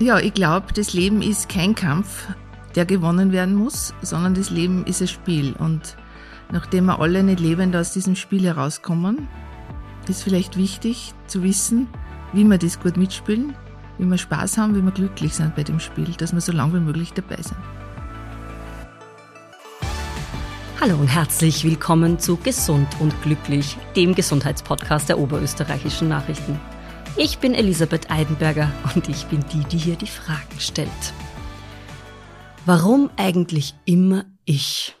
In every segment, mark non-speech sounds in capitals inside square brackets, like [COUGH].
Ja, ich glaube, das Leben ist kein Kampf, der gewonnen werden muss, sondern das Leben ist ein Spiel. Und nachdem wir alle nicht lebend aus diesem Spiel herauskommen, ist vielleicht wichtig zu wissen, wie wir das gut mitspielen, wie wir Spaß haben, wie wir glücklich sind bei dem Spiel, dass wir so lange wie möglich dabei sind. Hallo und herzlich willkommen zu Gesund und Glücklich, dem Gesundheitspodcast der oberösterreichischen Nachrichten. Ich bin Elisabeth Eidenberger und ich bin die, die hier die Fragen stellt. Warum eigentlich immer ich?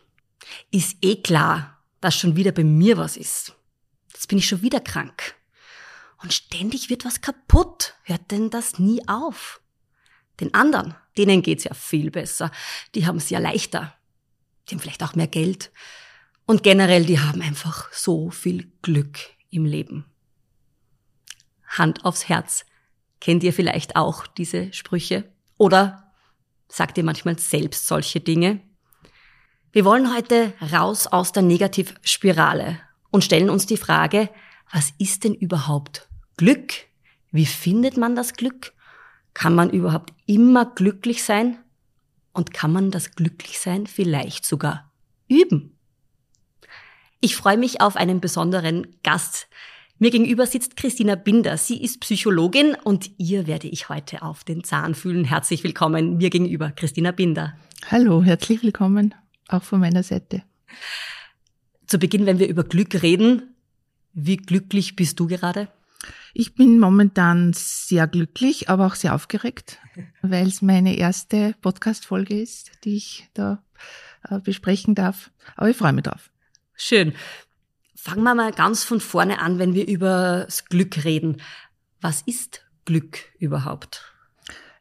Ist eh klar, dass schon wieder bei mir was ist. Jetzt bin ich schon wieder krank. Und ständig wird was kaputt. Hört denn das nie auf? Den anderen, denen geht's ja viel besser. Die haben es ja leichter. Die haben vielleicht auch mehr Geld. Und generell, die haben einfach so viel Glück im Leben. Hand aufs Herz. Kennt ihr vielleicht auch diese Sprüche? Oder sagt ihr manchmal selbst solche Dinge? Wir wollen heute raus aus der Negativspirale und stellen uns die Frage, was ist denn überhaupt Glück? Wie findet man das Glück? Kann man überhaupt immer glücklich sein? Und kann man das Glücklichsein vielleicht sogar üben? Ich freue mich auf einen besonderen Gast, mir gegenüber sitzt Christina Binder. Sie ist Psychologin und ihr werde ich heute auf den Zahn fühlen. Herzlich willkommen mir gegenüber, Christina Binder. Hallo, herzlich willkommen, auch von meiner Seite. Zu Beginn, wenn wir über Glück reden, wie glücklich bist du gerade? Ich bin momentan sehr glücklich, aber auch sehr aufgeregt, [LAUGHS] weil es meine erste Podcast-Folge ist, die ich da äh, besprechen darf. Aber ich freue mich drauf. Schön. Fangen wir mal ganz von vorne an, wenn wir über das Glück reden. Was ist Glück überhaupt?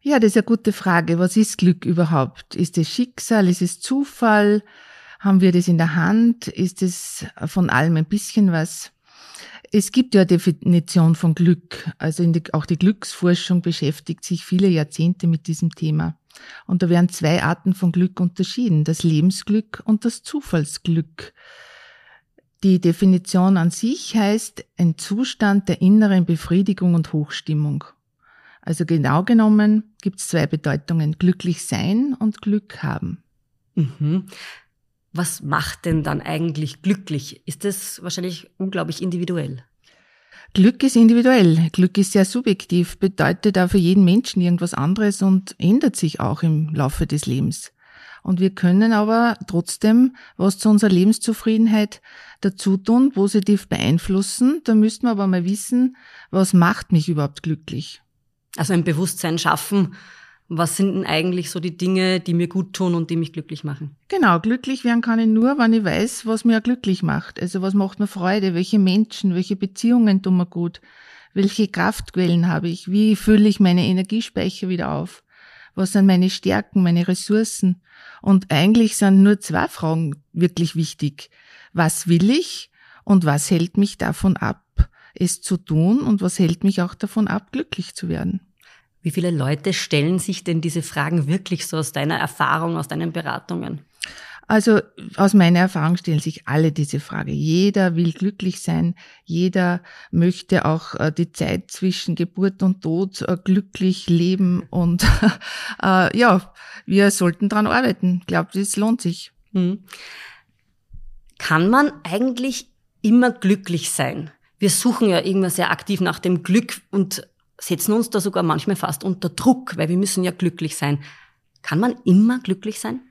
Ja, das ist eine gute Frage. Was ist Glück überhaupt? Ist es Schicksal? Ist es Zufall? Haben wir das in der Hand? Ist es von allem ein bisschen was? Es gibt ja eine Definition von Glück. Also die, auch die Glücksforschung beschäftigt sich viele Jahrzehnte mit diesem Thema. Und da werden zwei Arten von Glück unterschieden. Das Lebensglück und das Zufallsglück. Die Definition an sich heißt ein Zustand der inneren Befriedigung und Hochstimmung. Also genau genommen gibt es zwei Bedeutungen, glücklich sein und Glück haben. Mhm. Was macht denn dann eigentlich glücklich? Ist das wahrscheinlich unglaublich individuell? Glück ist individuell. Glück ist sehr subjektiv, bedeutet auch für jeden Menschen irgendwas anderes und ändert sich auch im Laufe des Lebens. Und wir können aber trotzdem was zu unserer Lebenszufriedenheit dazu tun, positiv beeinflussen. Da müssten wir aber mal wissen, was macht mich überhaupt glücklich. Also ein Bewusstsein schaffen, was sind denn eigentlich so die Dinge, die mir gut tun und die mich glücklich machen? Genau, glücklich werden kann ich nur, wenn ich weiß, was mir glücklich macht. Also was macht mir Freude, welche Menschen, welche Beziehungen tun mir gut, welche Kraftquellen habe ich, wie fülle ich meine Energiespeicher wieder auf, was sind meine Stärken, meine Ressourcen und eigentlich sind nur zwei Fragen wirklich wichtig. Was will ich und was hält mich davon ab, es zu tun und was hält mich auch davon ab, glücklich zu werden? Wie viele Leute stellen sich denn diese Fragen wirklich so aus deiner Erfahrung, aus deinen Beratungen? Also aus meiner Erfahrung stellen sich alle diese Frage. Jeder will glücklich sein. Jeder möchte auch äh, die Zeit zwischen Geburt und Tod äh, glücklich leben. Und [LAUGHS] äh, ja, wir sollten dran arbeiten. Ich glaube, das lohnt sich. Hm. Kann man eigentlich immer glücklich sein? Wir suchen ja irgendwann sehr aktiv nach dem Glück und setzen uns da sogar manchmal fast unter Druck, weil wir müssen ja glücklich sein. Kann man immer glücklich sein?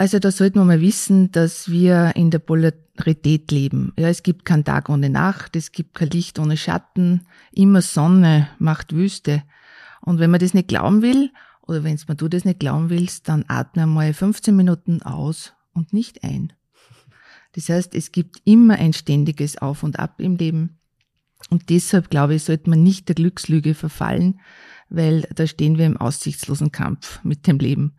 Also da sollten wir mal wissen, dass wir in der Polarität leben. Ja, es gibt keinen Tag ohne Nacht, es gibt kein Licht ohne Schatten, immer Sonne macht Wüste. Und wenn man das nicht glauben will, oder wenn du das nicht glauben willst, dann atme mal 15 Minuten aus und nicht ein. Das heißt, es gibt immer ein ständiges Auf und Ab im Leben. Und deshalb, glaube ich, sollte man nicht der Glückslüge verfallen, weil da stehen wir im aussichtslosen Kampf mit dem Leben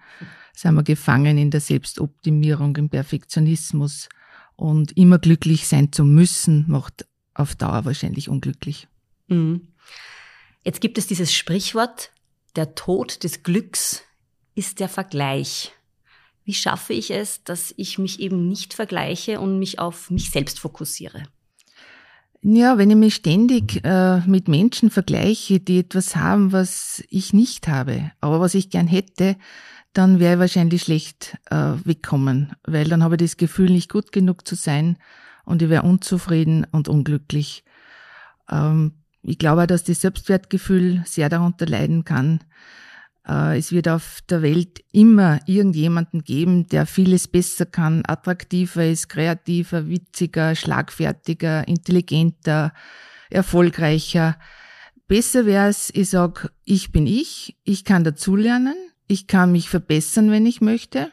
sind wir gefangen in der Selbstoptimierung, im Perfektionismus. Und immer glücklich sein zu müssen, macht auf Dauer wahrscheinlich unglücklich. Mhm. Jetzt gibt es dieses Sprichwort, der Tod des Glücks ist der Vergleich. Wie schaffe ich es, dass ich mich eben nicht vergleiche und mich auf mich selbst fokussiere? Ja, wenn ich mich ständig äh, mit Menschen vergleiche, die etwas haben, was ich nicht habe, aber was ich gern hätte, dann wäre ich wahrscheinlich schlecht äh, wegkommen, weil dann habe ich das Gefühl, nicht gut genug zu sein und ich wäre unzufrieden und unglücklich. Ähm, ich glaube, dass das Selbstwertgefühl sehr darunter leiden kann. Äh, es wird auf der Welt immer irgendjemanden geben, der vieles besser kann, attraktiver ist, kreativer, witziger, schlagfertiger, intelligenter, erfolgreicher. Besser wäre es, ich sag, ich bin ich, ich kann dazulernen, ich kann mich verbessern, wenn ich möchte,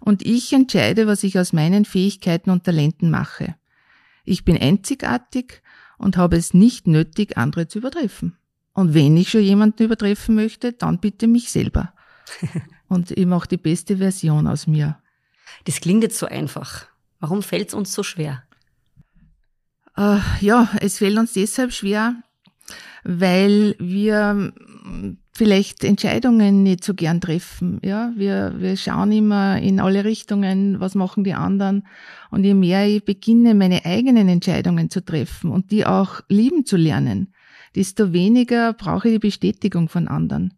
und ich entscheide, was ich aus meinen Fähigkeiten und Talenten mache. Ich bin einzigartig und habe es nicht nötig, andere zu übertreffen. Und wenn ich schon jemanden übertreffen möchte, dann bitte mich selber. [LAUGHS] Und ich mache die beste Version aus mir. Das klingt jetzt so einfach. Warum fällt es uns so schwer? Äh, ja, es fällt uns deshalb schwer, weil wir vielleicht Entscheidungen nicht so gern treffen. Ja, wir, wir schauen immer in alle Richtungen, was machen die anderen. Und je mehr ich beginne, meine eigenen Entscheidungen zu treffen und die auch lieben zu lernen, desto weniger brauche ich die Bestätigung von anderen.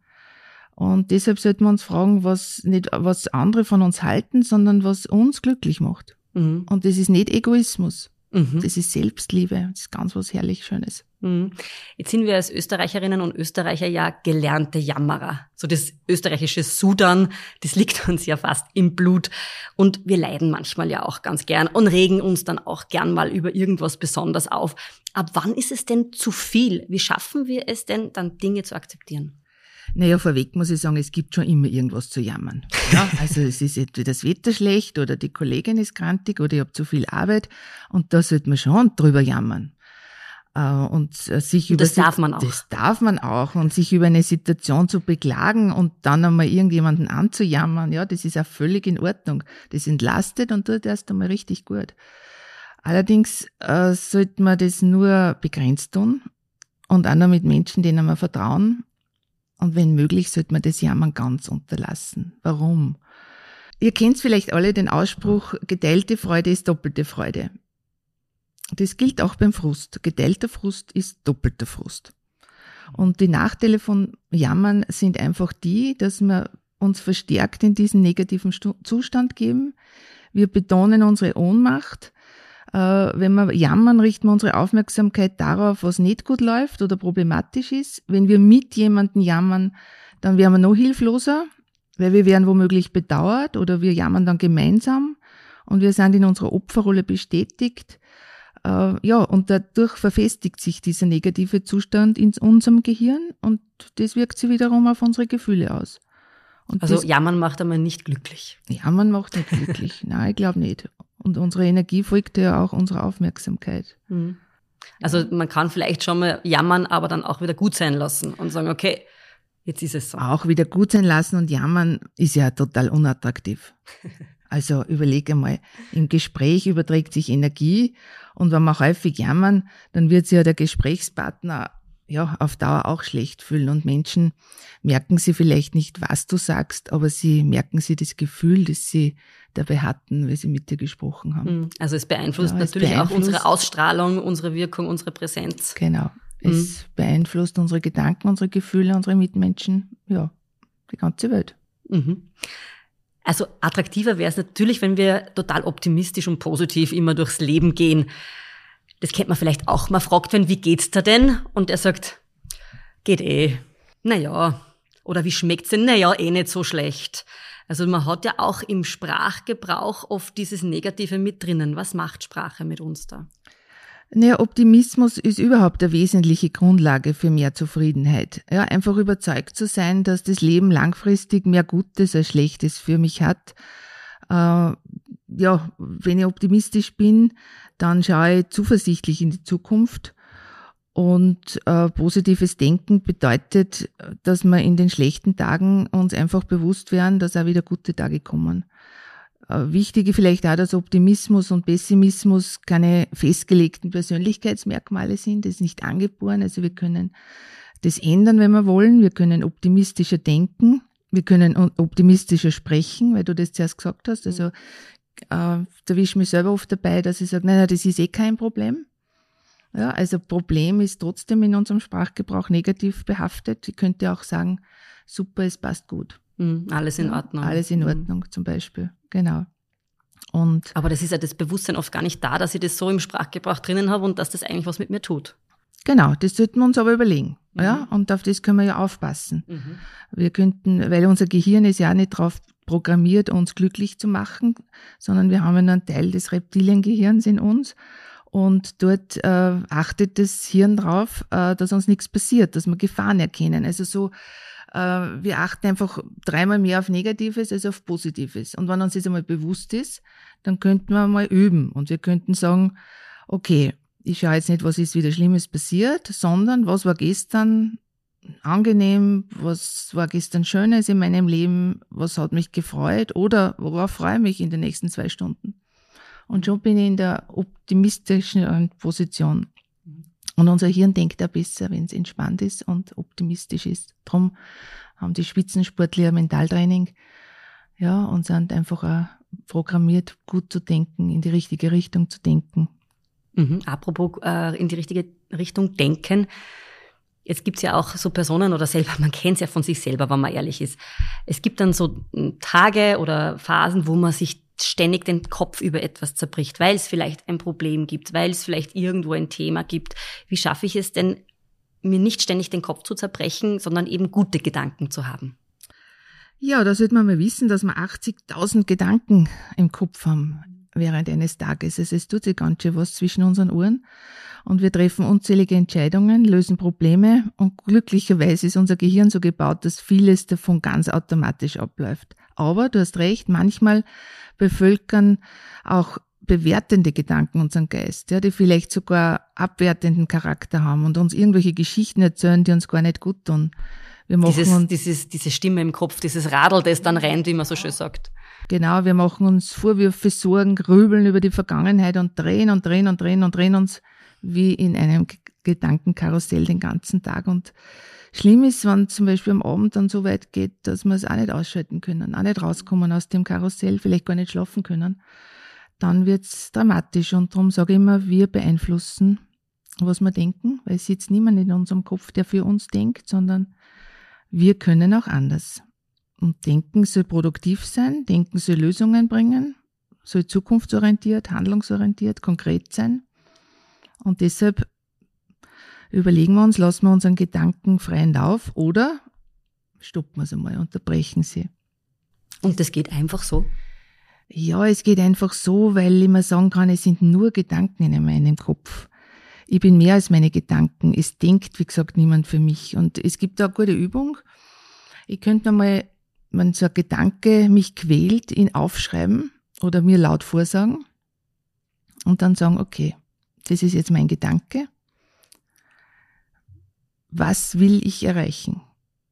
Und deshalb sollten wir uns fragen, was nicht, was andere von uns halten, sondern was uns glücklich macht. Mhm. Und das ist nicht Egoismus. Mhm. Das ist Selbstliebe. Das ist ganz was herrlich Schönes. Mhm. Jetzt sind wir als Österreicherinnen und Österreicher ja gelernte Jammerer. So das österreichische Sudan, das liegt uns ja fast im Blut. Und wir leiden manchmal ja auch ganz gern und regen uns dann auch gern mal über irgendwas besonders auf. Ab wann ist es denn zu viel? Wie schaffen wir es denn, dann Dinge zu akzeptieren? Naja, vorweg muss ich sagen, es gibt schon immer irgendwas zu jammern. Ja, [LAUGHS] also es ist entweder das Wetter schlecht oder die Kollegin ist krantig oder ich habe zu viel Arbeit und da sollte man schon drüber jammern. Äh, und äh, sich über das darf man auch. Das darf man auch und sich über eine Situation zu beklagen und dann einmal irgendjemanden anzujammern, ja, das ist auch völlig in Ordnung. Das entlastet und tut erst einmal richtig gut. Allerdings äh, sollte man das nur begrenzt tun und auch nur mit Menschen, denen wir vertrauen und wenn möglich, sollte man das Jammern ganz unterlassen. Warum? Ihr kennt vielleicht alle den Ausspruch, geteilte Freude ist doppelte Freude. Das gilt auch beim Frust. Geteilter Frust ist doppelter Frust. Und die Nachteile von Jammern sind einfach die, dass wir uns verstärkt in diesen negativen Zustand geben. Wir betonen unsere Ohnmacht. Äh, wenn wir jammern, richten wir unsere Aufmerksamkeit darauf, was nicht gut läuft oder problematisch ist. Wenn wir mit jemandem jammern, dann werden wir noch hilfloser, weil wir werden womöglich bedauert oder wir jammern dann gemeinsam und wir sind in unserer Opferrolle bestätigt. Äh, ja, und dadurch verfestigt sich dieser negative Zustand in unserem Gehirn und das wirkt sich wiederum auf unsere Gefühle aus. Und also das, Jammern macht einmal nicht glücklich. Jammern macht nicht glücklich. [LAUGHS] Nein, ich glaube nicht. Und unsere Energie folgt ja auch unserer Aufmerksamkeit. Mhm. Also man kann vielleicht schon mal jammern, aber dann auch wieder gut sein lassen und sagen, okay, jetzt ist es so. Auch wieder gut sein lassen und jammern ist ja total unattraktiv. [LAUGHS] Also überlege mal, im Gespräch überträgt sich Energie und wenn wir häufig jammern, dann wird sich ja der Gesprächspartner ja, auf Dauer auch schlecht fühlen. Und Menschen merken sie vielleicht nicht, was du sagst, aber sie merken sie das Gefühl, das sie dabei hatten, weil sie mit dir gesprochen haben. Hm, also es beeinflusst ja, es natürlich beeinflusst, auch unsere Ausstrahlung, unsere Wirkung, unsere Präsenz. Genau. Es mhm. beeinflusst unsere Gedanken, unsere Gefühle, unsere Mitmenschen, ja, die ganze Welt. Mhm. Also attraktiver wäre es natürlich, wenn wir total optimistisch und positiv immer durchs Leben gehen. Das kennt man vielleicht auch. Man fragt wen, wie geht's da denn? Und er sagt, geht eh. Naja. Oder wie schmeckt's denn? Naja, eh nicht so schlecht. Also man hat ja auch im Sprachgebrauch oft dieses Negative mit drinnen. Was macht Sprache mit uns da? Naja, Optimismus ist überhaupt eine wesentliche Grundlage für mehr Zufriedenheit. Ja, einfach überzeugt zu sein, dass das Leben langfristig mehr Gutes als Schlechtes für mich hat. Äh, ja, wenn ich optimistisch bin, dann schaue ich zuversichtlich in die Zukunft. Und äh, positives Denken bedeutet, dass wir in den schlechten Tagen uns einfach bewusst werden, dass auch wieder gute Tage kommen. Äh, wichtig vielleicht auch, dass Optimismus und Pessimismus keine festgelegten Persönlichkeitsmerkmale sind. Das ist nicht angeboren. Also wir können das ändern, wenn wir wollen. Wir können optimistischer denken. Wir können optimistischer sprechen, weil du das zuerst gesagt hast. Also äh, da wische ich mich selber oft dabei, dass ich sage, nein, nein, das ist eh kein Problem. Ja, also Problem ist trotzdem in unserem Sprachgebrauch negativ behaftet. Ich könnte auch sagen, super, es passt gut. Mhm, alles in Ordnung. Alles in mhm. Ordnung mhm. zum Beispiel, genau. Und Aber das ist ja das Bewusstsein oft gar nicht da, dass ich das so im Sprachgebrauch drinnen habe und dass das eigentlich was mit mir tut. Genau, das sollten wir uns aber überlegen. Mhm. Ja, und auf das können wir ja aufpassen. Mhm. Wir könnten, weil unser Gehirn ist ja nicht darauf programmiert, uns glücklich zu machen, sondern wir haben ja einen Teil des Reptiliengehirns in uns. Und dort äh, achtet das Hirn drauf, äh, dass uns nichts passiert, dass wir Gefahren erkennen. Also so, äh, wir achten einfach dreimal mehr auf Negatives als auf Positives. Und wenn uns das einmal bewusst ist, dann könnten wir mal üben und wir könnten sagen, okay, ich schaue jetzt nicht, was ist wieder Schlimmes passiert, sondern was war gestern angenehm, was war gestern Schönes in meinem Leben, was hat mich gefreut oder worauf freue ich mich in den nächsten zwei Stunden. Und schon bin ich in der optimistischen Position. Und unser Hirn denkt auch besser, wenn es entspannt ist und optimistisch ist. Darum haben die Spitzensportler Mentaltraining, ja, und sind einfach auch programmiert, gut zu denken, in die richtige Richtung zu denken. Mhm. Apropos äh, in die richtige Richtung denken. Jetzt gibt's ja auch so Personen oder selber, [LAUGHS] man kennt's ja von sich selber, wenn man ehrlich ist. Es gibt dann so hm, Tage oder Phasen, wo man sich ständig den Kopf über etwas zerbricht, weil es vielleicht ein Problem gibt, weil es vielleicht irgendwo ein Thema gibt. Wie schaffe ich es denn, mir nicht ständig den Kopf zu zerbrechen, sondern eben gute Gedanken zu haben? Ja, da sollte man mal wissen, dass wir 80.000 Gedanken im Kopf haben während eines Tages. Also es tut sich ganz schön was zwischen unseren Ohren und wir treffen unzählige Entscheidungen, lösen Probleme und glücklicherweise ist unser Gehirn so gebaut, dass vieles davon ganz automatisch abläuft. Aber du hast recht, manchmal bevölkern auch bewertende Gedanken unseren Geist, ja, die vielleicht sogar abwertenden Charakter haben und uns irgendwelche Geschichten erzählen, die uns gar nicht gut tun. Wir machen dieses, uns, dieses, diese Stimme im Kopf, dieses Radl, das dann rennt, wie man so schön sagt. Genau, wir machen uns Vorwürfe, Sorgen, grübeln über die Vergangenheit und drehen und drehen und drehen und drehen uns wie in einem Gedankenkarussell den ganzen Tag. Und schlimm ist, wenn zum Beispiel am Abend dann so weit geht, dass wir es auch nicht ausschalten können, auch nicht rauskommen aus dem Karussell, vielleicht gar nicht schlafen können, dann wird's dramatisch. Und darum sage ich immer, wir beeinflussen, was wir denken, weil es sitzt niemand in unserem Kopf, der für uns denkt, sondern wir können auch anders. Und Denken soll produktiv sein, Denken soll Lösungen bringen, soll zukunftsorientiert, handlungsorientiert, konkret sein. Und deshalb überlegen wir uns, lassen wir unseren Gedanken freien Lauf oder stoppen wir sie mal, unterbrechen sie. Und das geht einfach so? Ja, es geht einfach so, weil ich mir sagen kann, es sind nur Gedanken in meinem Kopf. Ich bin mehr als meine Gedanken. Es denkt, wie gesagt, niemand für mich. Und es gibt da eine gute Übung. Ich könnte mal wenn so ein Gedanke mich quält, ihn aufschreiben oder mir laut vorsagen und dann sagen, okay, das ist jetzt mein Gedanke. Was will ich erreichen?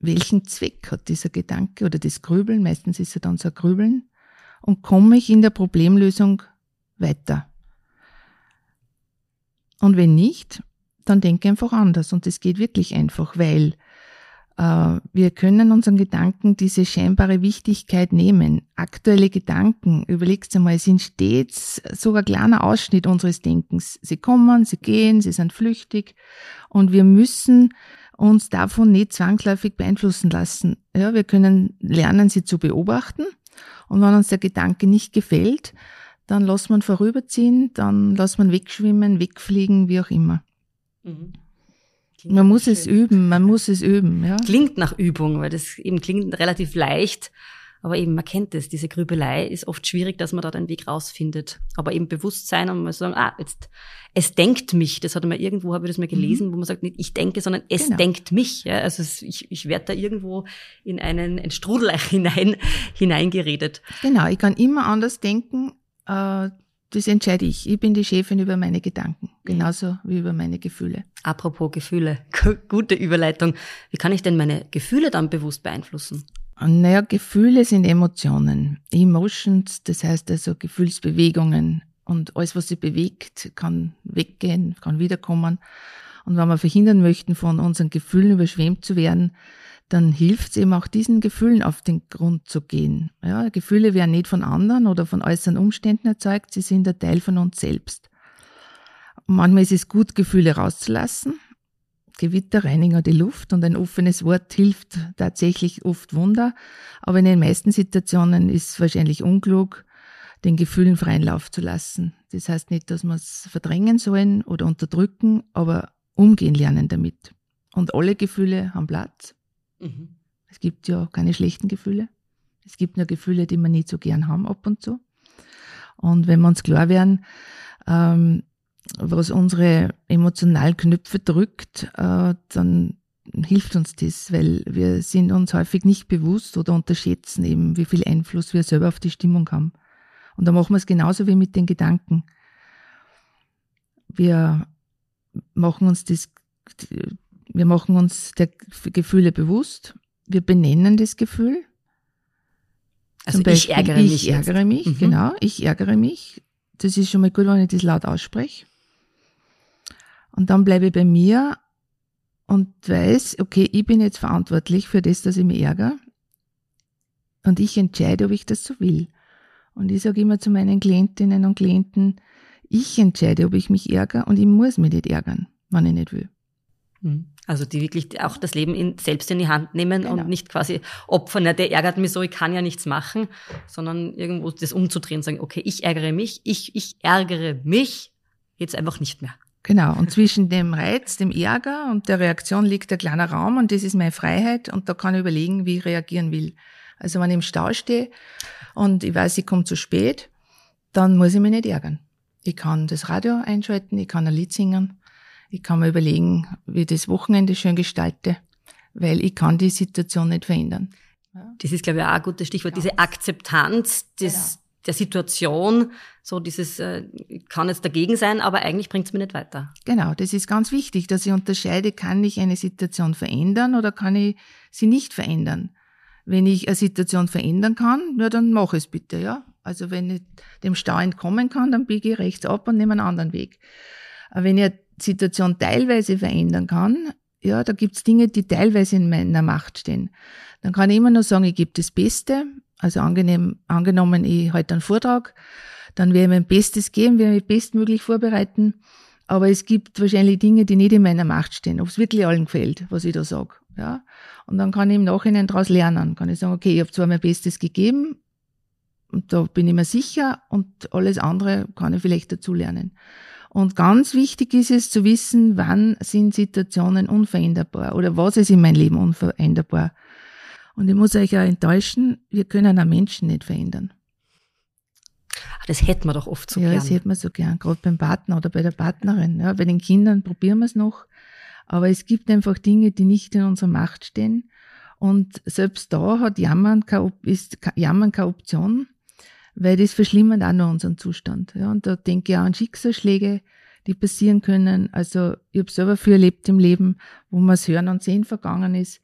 Welchen Zweck hat dieser Gedanke oder das Grübeln? Meistens ist es dann so ein Grübeln. Und komme ich in der Problemlösung weiter? Und wenn nicht, dann denke einfach anders. Und das geht wirklich einfach, weil wir können unseren Gedanken diese scheinbare Wichtigkeit nehmen. Aktuelle Gedanken, überlegst du mal, sind stets sogar ein kleiner Ausschnitt unseres Denkens. Sie kommen, sie gehen, sie sind flüchtig und wir müssen uns davon nicht zwangsläufig beeinflussen lassen. Ja, wir können lernen, sie zu beobachten und wenn uns der Gedanke nicht gefällt, dann wir ihn vorüberziehen, dann wir ihn wegschwimmen, wegfliegen, wie auch immer. Mhm. Klingt man muss schön. es üben, man [LAUGHS] muss es üben, ja. Klingt nach Übung, weil das eben klingt relativ leicht. Aber eben, man kennt es, diese Grübelei ist oft schwierig, dass man da den Weg rausfindet. Aber eben Bewusstsein und mal sagen, ah, jetzt, es denkt mich. Das hat man irgendwo, habe ich das mal gelesen, mhm. wo man sagt, nicht ich denke, sondern es genau. denkt mich. Ja, also es, ich, ich werde da irgendwo in einen, ein Strudel [LAUGHS] hinein, hineingeredet. Genau, ich kann immer anders denken. Äh, das entscheide ich. Ich bin die Chefin über meine Gedanken, genauso wie über meine Gefühle. Apropos Gefühle, [LAUGHS] gute Überleitung. Wie kann ich denn meine Gefühle dann bewusst beeinflussen? Naja, Gefühle sind Emotionen. Emotions, das heißt also Gefühlsbewegungen. Und alles, was sich bewegt, kann weggehen, kann wiederkommen. Und wenn wir verhindern möchten, von unseren Gefühlen überschwemmt zu werden, dann hilft es eben auch diesen Gefühlen auf den Grund zu gehen. Ja, Gefühle werden nicht von anderen oder von äußeren Umständen erzeugt, sie sind ein Teil von uns selbst. Manchmal ist es gut, Gefühle rauszulassen. Gewitter reinigen die Luft und ein offenes Wort hilft tatsächlich oft Wunder. Aber in den meisten Situationen ist es wahrscheinlich unklug, den Gefühlen freien Lauf zu lassen. Das heißt nicht, dass wir es verdrängen sollen oder unterdrücken, aber umgehen lernen damit. Und alle Gefühle haben Platz. Mhm. Es gibt ja keine schlechten Gefühle. Es gibt nur Gefühle, die wir nicht so gern haben ab und zu. Und wenn wir uns klar werden, ähm, was unsere emotionalen Knöpfe drückt, äh, dann hilft uns das, weil wir sind uns häufig nicht bewusst oder unterschätzen eben, wie viel Einfluss wir selber auf die Stimmung haben. Und da machen wir es genauso wie mit den Gedanken. Wir machen uns das, wir machen uns der Gefühle bewusst. Wir benennen das Gefühl. Also Zum Beispiel, ich ärgere mich. Ich ärgere mich, mhm. genau. Ich ärgere mich. Das ist schon mal gut, wenn ich das laut ausspreche. Und dann bleibe ich bei mir und weiß, okay, ich bin jetzt verantwortlich für das, dass ich mich ärgere. Und ich entscheide, ob ich das so will. Und ich sage immer zu meinen Klientinnen und Klienten, ich entscheide, ob ich mich ärgere und ich muss mich nicht ärgern, wenn ich nicht will. Hm. Also die wirklich auch das Leben in, selbst in die Hand nehmen genau. und nicht quasi opfern, der ärgert mich so, ich kann ja nichts machen, sondern irgendwo das umzudrehen und sagen, okay, ich ärgere mich, ich, ich ärgere mich jetzt einfach nicht mehr. Genau, und zwischen dem Reiz, dem Ärger und der Reaktion liegt der kleine Raum und das ist meine Freiheit und da kann ich überlegen, wie ich reagieren will. Also wenn ich im Stau stehe und ich weiß, ich komme zu spät, dann muss ich mich nicht ärgern. Ich kann das Radio einschalten, ich kann ein Lied singen, ich kann mir überlegen, wie ich das Wochenende schön gestalte, weil ich kann die Situation nicht verändern. Das ist, glaube ich, auch ein gutes Stichwort, diese Akzeptanz des, genau. der Situation, so dieses, äh, ich kann jetzt dagegen sein, aber eigentlich bringt es mir nicht weiter. Genau, das ist ganz wichtig, dass ich unterscheide, kann ich eine Situation verändern oder kann ich sie nicht verändern. Wenn ich eine Situation verändern kann, ja, dann mach es bitte, ja. Also wenn ich dem Stau entkommen kann, dann biege ich rechts ab und nehme einen anderen Weg. Aber wenn ich Situation teilweise verändern kann, ja, da gibt's Dinge, die teilweise in meiner Macht stehen. Dann kann ich immer nur sagen, ich gebe das Beste. Also angenehm, angenommen, ich halte einen Vortrag, dann werde ich mein Bestes geben, werde mich bestmöglich vorbereiten. Aber es gibt wahrscheinlich Dinge, die nicht in meiner Macht stehen, ob es wirklich allen gefällt, was ich da sage. Ja? Und dann kann ich im Nachhinein daraus lernen. Kann ich sagen, okay, ich habe zwar mein Bestes gegeben, und da bin ich mir sicher, und alles andere kann ich vielleicht dazu lernen. Und ganz wichtig ist es zu wissen, wann sind Situationen unveränderbar oder was ist in meinem Leben unveränderbar. Und ich muss euch auch enttäuschen, wir können auch Menschen nicht verändern. Das hätten wir doch oft so ja, gern. Ja, das hätten wir so gern, gerade beim Partner oder bei der Partnerin. Ja, bei den Kindern probieren wir es noch. Aber es gibt einfach Dinge, die nicht in unserer Macht stehen. Und selbst da hat Jammern keine, ist Jammern keine Option, weil das verschlimmert auch noch unseren Zustand. Ja, und da denke ich auch an Schicksalsschläge, die passieren können. Also ich habe selber viel erlebt im Leben, wo man es Hören und Sehen vergangen ist.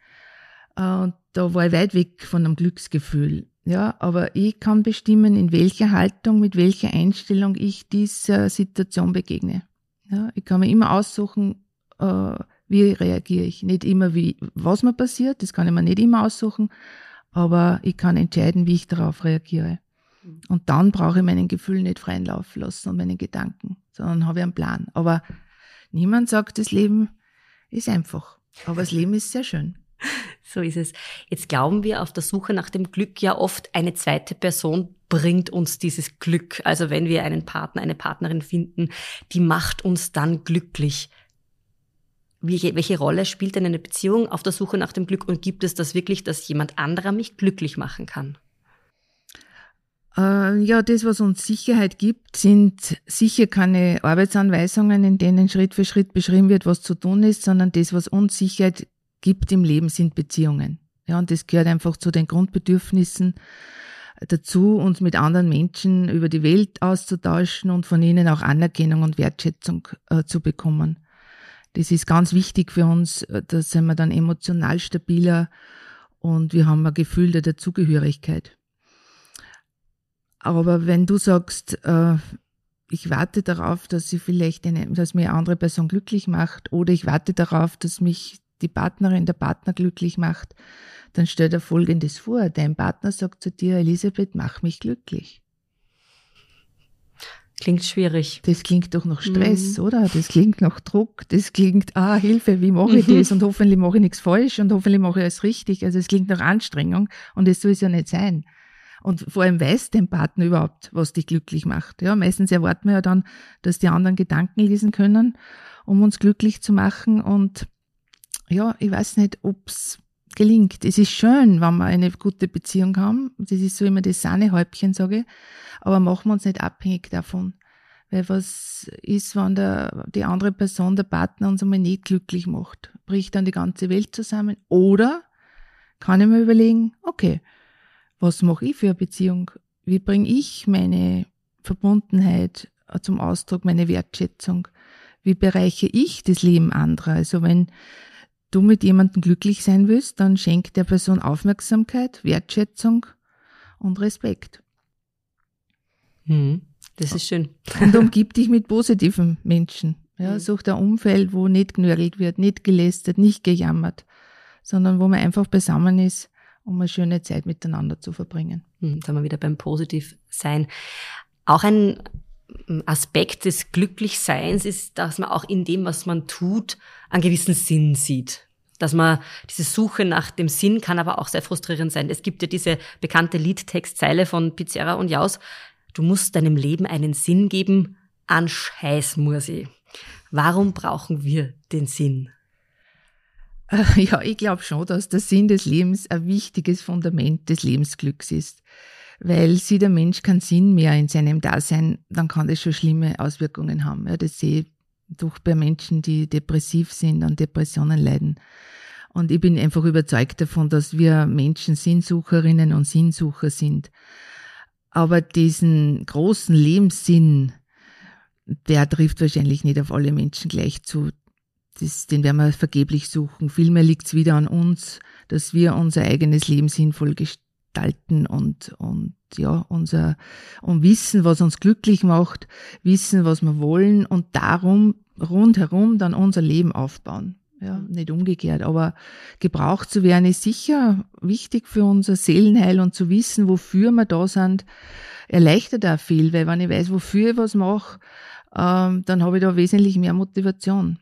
Äh, und da war ich weit weg von einem Glücksgefühl. Ja, aber ich kann bestimmen, in welcher Haltung, mit welcher Einstellung ich dieser Situation begegne. Ja, ich kann mir immer aussuchen, äh, wie reagiere ich. Nicht immer, wie, was mir passiert, das kann ich mir nicht immer aussuchen, aber ich kann entscheiden, wie ich darauf reagiere. Und dann brauche ich meinen Gefühlen nicht freien Lauf lassen und meinen Gedanken, sondern habe ich einen Plan. Aber niemand sagt, das Leben ist einfach. Aber das Leben ist sehr schön. So ist es. Jetzt glauben wir auf der Suche nach dem Glück ja oft, eine zweite Person bringt uns dieses Glück. Also wenn wir einen Partner, eine Partnerin finden, die macht uns dann glücklich. Welche, welche Rolle spielt denn eine Beziehung auf der Suche nach dem Glück und gibt es das wirklich, dass jemand anderer mich glücklich machen kann? Äh, ja, das, was uns Sicherheit gibt, sind sicher keine Arbeitsanweisungen, in denen Schritt für Schritt beschrieben wird, was zu tun ist, sondern das, was uns Sicherheit gibt im Leben, sind Beziehungen. Ja, und das gehört einfach zu den Grundbedürfnissen dazu, uns mit anderen Menschen über die Welt auszutauschen und von ihnen auch Anerkennung und Wertschätzung äh, zu bekommen. Das ist ganz wichtig für uns, äh, da sind wir dann emotional stabiler und wir haben ein Gefühl der Dazugehörigkeit. Aber wenn du sagst, äh, ich warte darauf, dass sie vielleicht eine, dass mir eine andere Person glücklich macht, oder ich warte darauf, dass mich die Partnerin, der Partner glücklich macht, dann stell dir Folgendes vor. Dein Partner sagt zu dir, Elisabeth, mach mich glücklich. Klingt schwierig. Das klingt doch nach Stress, mhm. oder? Das klingt nach Druck. Das klingt, ah, Hilfe, wie mache ich mhm. das? Und hoffentlich mache ich nichts falsch und hoffentlich mache ich alles richtig. Also es klingt nach Anstrengung und das soll es ja nicht sein. Und vor allem weiß dein Partner überhaupt, was dich glücklich macht. Ja, meistens erwarten wir ja dann, dass die anderen Gedanken lesen können, um uns glücklich zu machen. Und ja, ich weiß nicht, ob's gelingt. Es ist schön, wenn wir eine gute Beziehung haben. Das ist so immer das Sahnehäubchen, sage ich. Aber machen wir uns nicht abhängig davon. Weil was ist, wenn der, die andere Person, der Partner uns einmal nicht glücklich macht? Bricht dann die ganze Welt zusammen? Oder kann ich mir überlegen, okay, was mache ich für eine Beziehung? Wie bringe ich meine Verbundenheit zum Ausdruck, meine Wertschätzung? Wie bereiche ich das Leben anderer? Also wenn du mit jemandem glücklich sein willst, dann schenk der Person Aufmerksamkeit, Wertschätzung und Respekt. Mhm, das ist schön. Und [LAUGHS] umgib dich mit positiven Menschen. Ja, mhm. such ein Umfeld, wo nicht genörgelt wird, nicht gelästert, nicht gejammert, sondern wo man einfach beisammen ist um eine schöne Zeit miteinander zu verbringen. Hm, sind wir wieder beim Positivsein. Auch ein hm, Aspekt des Glücklichseins ist, dass man auch in dem, was man tut, einen gewissen Sinn sieht. Dass man diese Suche nach dem Sinn kann aber auch sehr frustrierend sein. Es gibt ja diese bekannte Liedtextzeile von Pizarra und Jaus. Du musst deinem Leben einen Sinn geben, an Scheiß, Mursi. Warum brauchen wir den Sinn? [LAUGHS] Ja, ich glaube schon, dass der Sinn des Lebens ein wichtiges Fundament des Lebensglücks ist. Weil sie der Mensch keinen Sinn mehr in seinem Dasein, dann kann das schon schlimme Auswirkungen haben. Ja, das sehe ich durch bei Menschen, die depressiv sind, und Depressionen leiden. Und ich bin einfach überzeugt davon, dass wir Menschen Sinnsucherinnen und Sinnsucher sind. Aber diesen großen Lebenssinn, der trifft wahrscheinlich nicht auf alle Menschen gleich zu das, den werden wir vergeblich suchen. Vielmehr liegt es wieder an uns, dass wir unser eigenes Leben sinnvoll gestalten und, und ja, unser, und wissen, was uns glücklich macht, wissen, was wir wollen und darum rundherum dann unser Leben aufbauen. Ja, nicht umgekehrt, aber gebraucht zu werden ist sicher wichtig für unser Seelenheil und zu wissen, wofür wir da sind, erleichtert auch viel, weil wenn ich weiß, wofür ich was mache, ähm, dann habe ich da wesentlich mehr Motivation.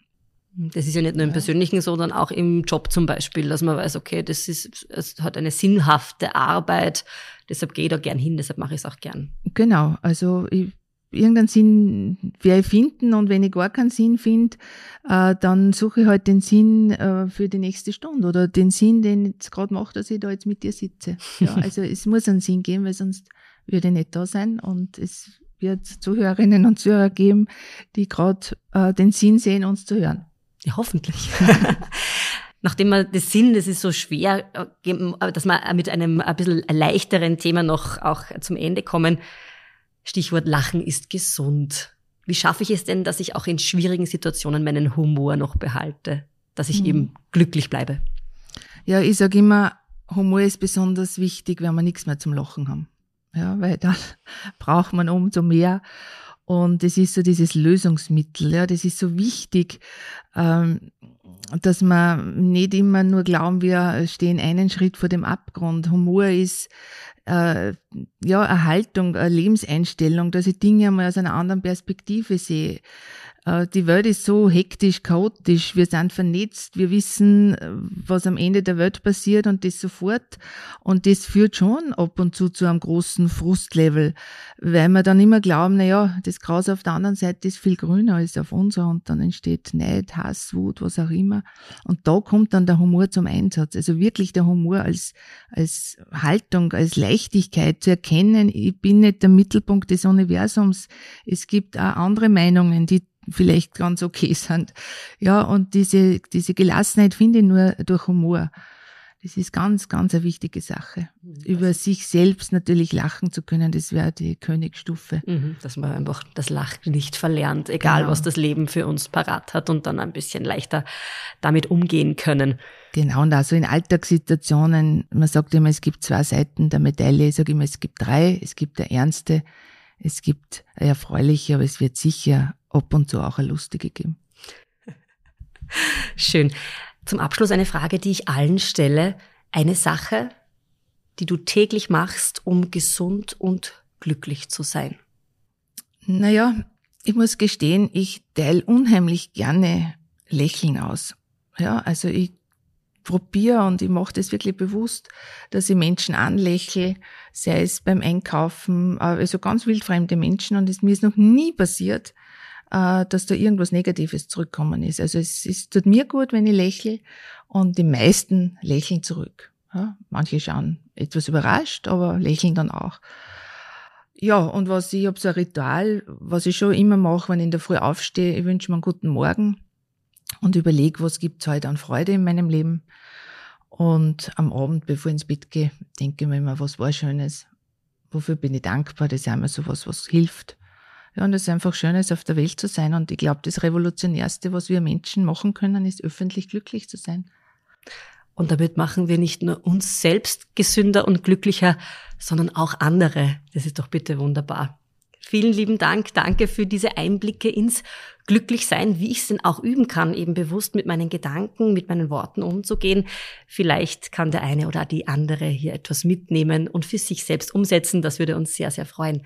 Das ist ja nicht nur im Persönlichen, sondern auch im Job zum Beispiel, dass man weiß, okay, das ist, es hat eine sinnhafte Arbeit, deshalb gehe ich da gern hin, deshalb mache ich es auch gern. Genau, also ich, irgendeinen Sinn werde ich finden und wenn ich gar keinen Sinn finde, äh, dann suche ich halt den Sinn äh, für die nächste Stunde oder den Sinn, den ich jetzt gerade mache, dass ich da jetzt mit dir sitze. Ja, [LAUGHS] also es muss einen Sinn geben, weil sonst würde ich nicht da sein und es wird Zuhörerinnen und Zuhörer geben, die gerade äh, den Sinn sehen, uns zu hören. Ja, hoffentlich. [LAUGHS] Nachdem man das Sinn, das ist so schwer, äh, dass wir mit einem ein bisschen leichteren Thema noch auch zum Ende kommen. Stichwort Lachen ist gesund. Wie schaffe ich es denn, dass ich auch in schwierigen Situationen meinen Humor noch behalte? Dass ich mhm. eben glücklich bleibe? Ja, ich sage immer, Humor ist besonders wichtig, wenn wir nichts mehr zum Lachen haben. Ja, weil dann [LAUGHS] braucht man umso mehr. Und es ist so dieses Lösungsmittel, ja, das ist so wichtig, ähm, dass man nicht immer nur glauben, wir stehen einen Schritt vor dem Abgrund. Humor ist äh, ja eine Haltung, eine Lebenseinstellung, dass ich Dinge einmal aus einer anderen Perspektive sehe. Äh, die Welt ist so hektisch, chaotisch, wir sind vernetzt, wir wissen, äh, was am Ende der Welt passiert und das sofort. Und das führt schon ab und zu zu einem großen Frustlevel, weil wir dann immer glauben, na ja, das Gras auf der anderen Seite ist viel grüner als auf unserer und dann entsteht Neid, Hass, Wut, was auch immer. Und da kommt dann der Humor zum Einsatz. Also wirklich der Humor als, als Haltung, als Leichtigkeit zu erkennen, ich bin nicht der Mittelpunkt des Universums. Es gibt auch andere Meinungen, die vielleicht ganz okay sind. Ja, und diese, diese Gelassenheit finde ich nur durch Humor. Das ist ganz, ganz eine wichtige Sache. Mhm. Über sich selbst natürlich lachen zu können, das wäre die Königsstufe. Mhm, dass man einfach das Lachen nicht verlernt, egal genau. was das Leben für uns parat hat und dann ein bisschen leichter damit umgehen können. Genau, und also in Alltagssituationen, man sagt immer, es gibt zwei Seiten der Medaille, ich sage immer, es gibt drei, es gibt der ernste, es gibt erfreuliche, aber es wird sicher ab und zu auch eine lustige geben. [LAUGHS] Schön. Zum Abschluss eine Frage, die ich allen stelle. Eine Sache, die du täglich machst, um gesund und glücklich zu sein. Naja, ich muss gestehen, ich teile unheimlich gerne Lächeln aus. Ja, also ich probiere und ich mache das wirklich bewusst, dass ich Menschen anlächle, sei es beim Einkaufen, also ganz wildfremde Menschen und es mir ist noch nie passiert, äh, dass da irgendwas Negatives zurückkommen ist. Also es, es tut mir gut, wenn ich lächle und die meisten lächeln zurück. Ja, manche schauen etwas überrascht, aber lächeln dann auch. Ja, und was ich habe so ein Ritual, was ich schon immer mache, wenn ich in der Früh aufstehe, ich wünsche mir einen guten Morgen und überlege, was gibt's heute an Freude in meinem Leben. Und am Abend, bevor ich ins Bett gehe, denke ich mir immer, was war Schönes, wofür bin ich dankbar, das ist einmal so was, was hilft. Ja, und es ist einfach schön, auf der Welt zu sein. Und ich glaube, das Revolutionärste, was wir Menschen machen können, ist öffentlich glücklich zu sein. Und damit machen wir nicht nur uns selbst gesünder und glücklicher, sondern auch andere. Das ist doch bitte wunderbar. Vielen lieben Dank. Danke für diese Einblicke ins Glücklichsein, wie ich es denn auch üben kann, eben bewusst mit meinen Gedanken, mit meinen Worten umzugehen. Vielleicht kann der eine oder die andere hier etwas mitnehmen und für sich selbst umsetzen. Das würde uns sehr, sehr freuen.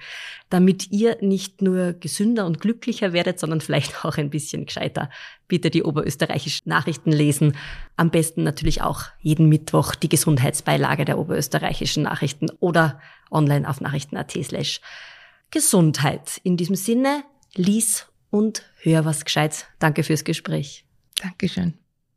Damit ihr nicht nur gesünder und glücklicher werdet, sondern vielleicht auch ein bisschen gescheiter. Bitte die oberösterreichischen Nachrichten lesen. Am besten natürlich auch jeden Mittwoch die Gesundheitsbeilage der oberösterreichischen Nachrichten oder online auf nachrichten.at slash Gesundheit. In diesem Sinne, lies und hör was Gescheites. Danke fürs Gespräch. Dankeschön.